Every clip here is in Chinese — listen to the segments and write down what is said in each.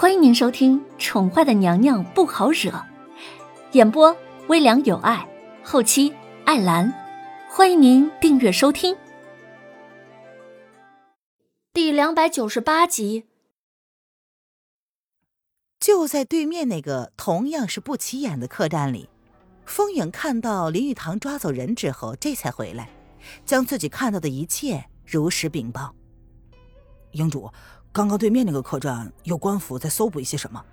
欢迎您收听《宠坏的娘娘不好惹》，演播微凉有爱，后期艾兰。欢迎您订阅收听。第两百九十八集。就在对面那个同样是不起眼的客栈里，风影看到林语堂抓走人之后，这才回来，将自己看到的一切如实禀报。营主。刚刚对面那个客栈有官府在搜捕一些什么，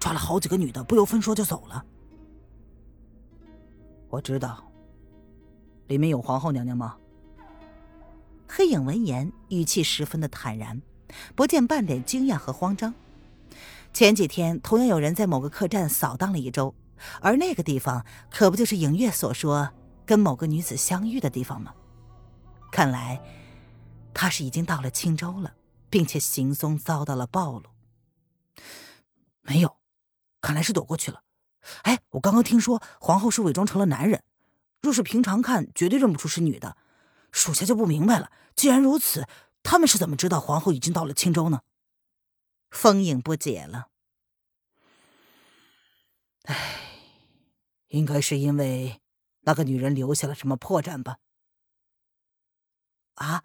抓了好几个女的，不由分说就走了。我知道，里面有皇后娘娘吗？黑影闻言，语气十分的坦然，不见半点惊讶和慌张。前几天同样有人在某个客栈扫荡了一周，而那个地方可不就是影月所说跟某个女子相遇的地方吗？看来他是已经到了青州了。并且行踪遭到了暴露。没有，看来是躲过去了。哎，我刚刚听说皇后是伪装成了男人，若是平常看绝对认不出是女的。属下就不明白了，既然如此，他们是怎么知道皇后已经到了青州呢？风影不解了。哎，应该是因为那个女人留下了什么破绽吧？啊，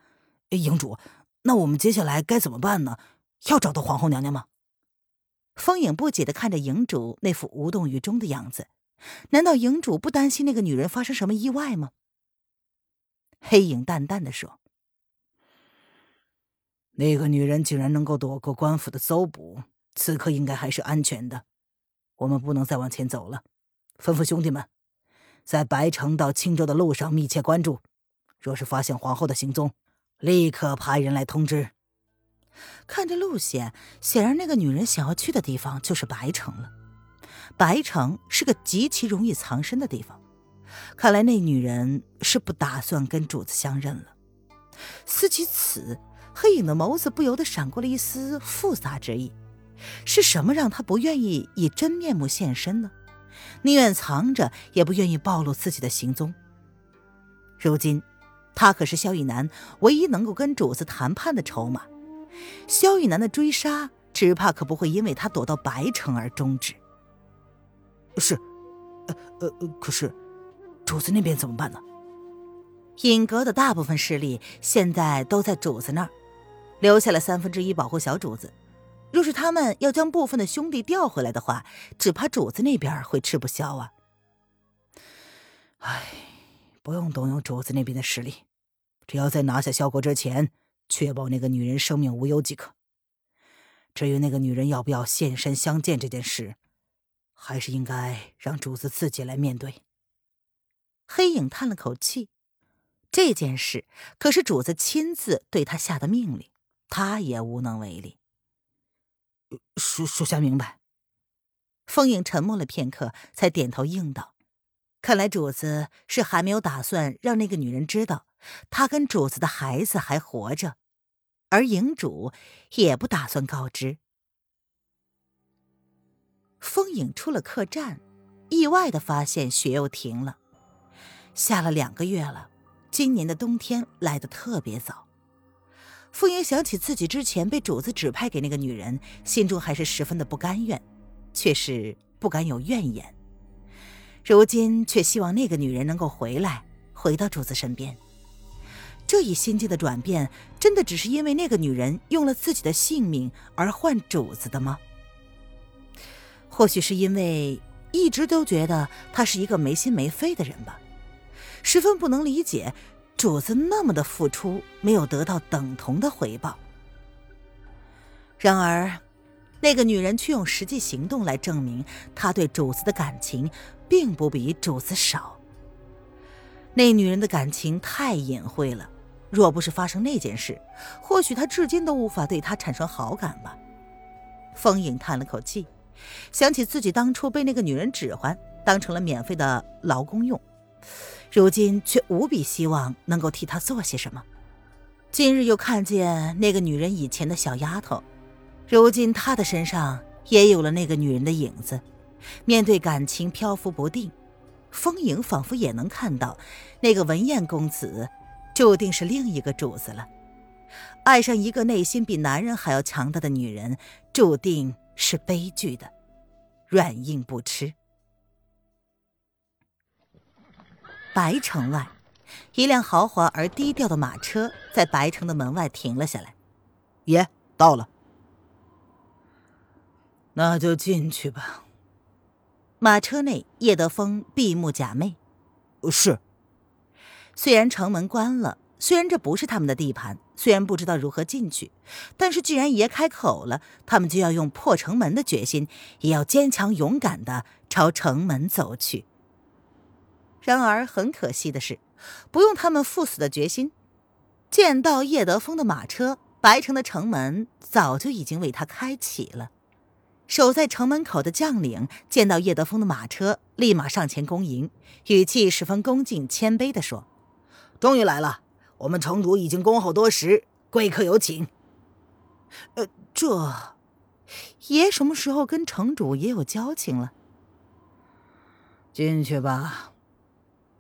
营主。那我们接下来该怎么办呢？要找到皇后娘娘吗？风影不解的看着营主那副无动于衷的样子，难道营主不担心那个女人发生什么意外吗？黑影淡淡的说：“那个女人竟然能够躲过官府的搜捕，此刻应该还是安全的。我们不能再往前走了，吩咐兄弟们，在白城到青州的路上密切关注，若是发现皇后的行踪。”立刻派人来通知。看这路线，显然那个女人想要去的地方就是白城了。白城是个极其容易藏身的地方，看来那女人是不打算跟主子相认了。思及此，黑影的眸子不由得闪过了一丝复杂之意。是什么让他不愿意以真面目现身呢？宁愿藏着，也不愿意暴露自己的行踪。如今。他可是萧逸南唯一能够跟主子谈判的筹码，萧逸南的追杀只怕可不会因为他躲到白城而终止。是，呃呃，可是主子那边怎么办呢？尹阁的大部分势力现在都在主子那儿，留下了三分之一保护小主子。若是他们要将部分的兄弟调回来的话，只怕主子那边会吃不消啊。唉，不用动用主子那边的实力。只要在拿下萧国之前，确保那个女人生命无忧即可。至于那个女人要不要现身相见这件事，还是应该让主子自己来面对。黑影叹了口气，这件事可是主子亲自对他下的命令，他也无能为力。属属下明白。风影沉默了片刻，才点头应道：“看来主子是还没有打算让那个女人知道。”他跟主子的孩子还活着，而营主也不打算告知。风影出了客栈，意外的发现雪又停了，下了两个月了。今年的冬天来的特别早。风影想起自己之前被主子指派给那个女人，心中还是十分的不甘愿，却是不敢有怨言。如今却希望那个女人能够回来，回到主子身边。这一心境的转变，真的只是因为那个女人用了自己的性命而换主子的吗？或许是因为一直都觉得她是一个没心没肺的人吧，十分不能理解主子那么的付出没有得到等同的回报。然而，那个女人却用实际行动来证明她对主子的感情并不比主子少。那女人的感情太隐晦了。若不是发生那件事，或许他至今都无法对他产生好感吧。风影叹了口气，想起自己当初被那个女人指环，当成了免费的劳工用，如今却无比希望能够替他做些什么。今日又看见那个女人以前的小丫头，如今她的身上也有了那个女人的影子。面对感情漂浮不定，风影仿佛也能看到那个文彦公子。注定是另一个主子了。爱上一个内心比男人还要强大的女人，注定是悲剧的，软硬不吃。白城外，一辆豪华而低调的马车在白城的门外停了下来。爷到了，那就进去吧。马车内，叶德峰闭目假寐。是。虽然城门关了，虽然这不是他们的地盘，虽然不知道如何进去，但是既然爷开口了，他们就要用破城门的决心，也要坚强勇敢的朝城门走去。然而很可惜的是，不用他们赴死的决心，见到叶德风的马车，白城的城门早就已经为他开启了。守在城门口的将领见到叶德风的马车，立马上前恭迎，语气十分恭敬谦卑地说：“终于来了，我们城主已经恭候多时，贵客有请。”呃，这爷什么时候跟城主也有交情了？进去吧。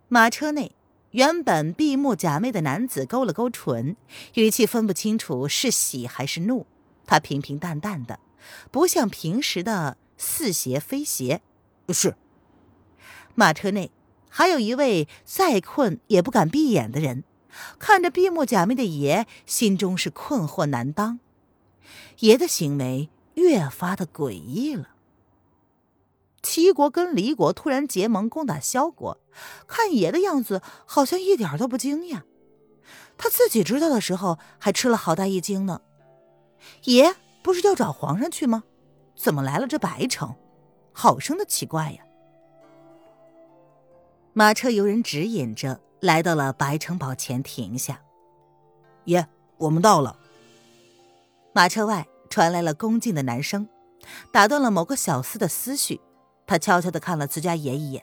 马车内，原本闭目假寐的男子勾了勾唇，语气分不清楚是喜还是怒。他平平淡淡的。不像平时的似邪非邪，是。马车内还有一位再困也不敢闭眼的人，看着闭目假寐的爷，心中是困惑难当。爷的行为越发的诡异了。齐国跟黎国突然结盟攻打萧国，看爷的样子好像一点都不惊讶。他自己知道的时候还吃了好大一惊呢。爷。不是要找皇上去吗？怎么来了这白城？好生的奇怪呀！马车由人指引着来到了白城堡前停下。爷，我们到了。马车外传来了恭敬的男声，打断了某个小厮的思绪。他悄悄的看了自家爷一眼，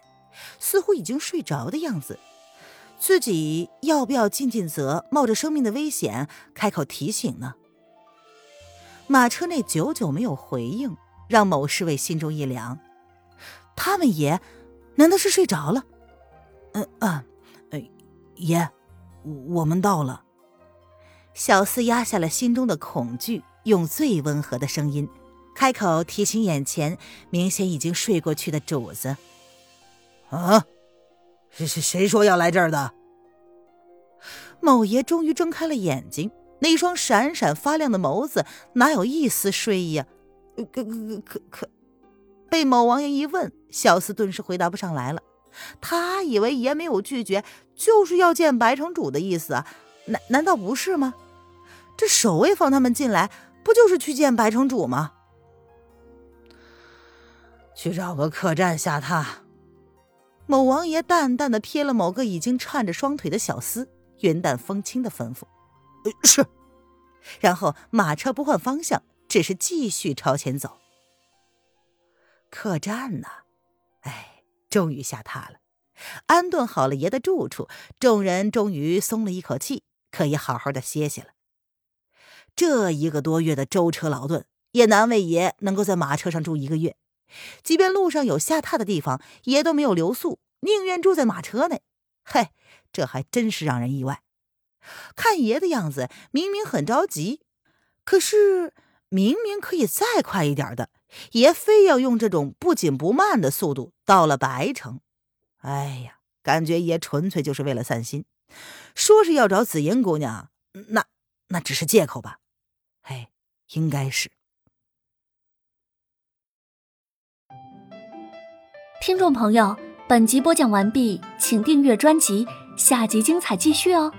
似乎已经睡着的样子。自己要不要尽尽责，冒着生命的危险开口提醒呢？马车内久久没有回应，让某侍卫心中一凉。他们爷难道是睡着了？嗯啊，呃，爷，我们到了。小四压下了心中的恐惧，用最温和的声音开口提醒眼前明显已经睡过去的主子：“啊，是是谁说要来这儿的？”某爷终于睁开了眼睛。那双闪闪发亮的眸子哪有一丝睡意啊？可可可可，被某王爷一问，小四顿时回答不上来了。他以为爷没有拒绝，就是要见白城主的意思啊？难难道不是吗？这守卫放他们进来，不就是去见白城主吗？去找个客栈下榻。某王爷淡淡的瞥了某个已经颤着双腿的小厮，云淡风轻的吩咐。是，然后马车不换方向，只是继续朝前走。客栈呢？哎，终于下榻了，安顿好了爷的住处，众人终于松了一口气，可以好好的歇歇了。这一个多月的舟车劳顿，也难为爷能够在马车上住一个月。即便路上有下榻的地方，爷都没有留宿，宁愿住在马车内。嘿，这还真是让人意外。看爷的样子，明明很着急，可是明明可以再快一点的，爷非要用这种不紧不慢的速度到了白城。哎呀，感觉爷纯粹就是为了散心，说是要找紫英姑娘，那那只是借口吧？哎，应该是。听众朋友，本集播讲完毕，请订阅专辑，下集精彩继续哦。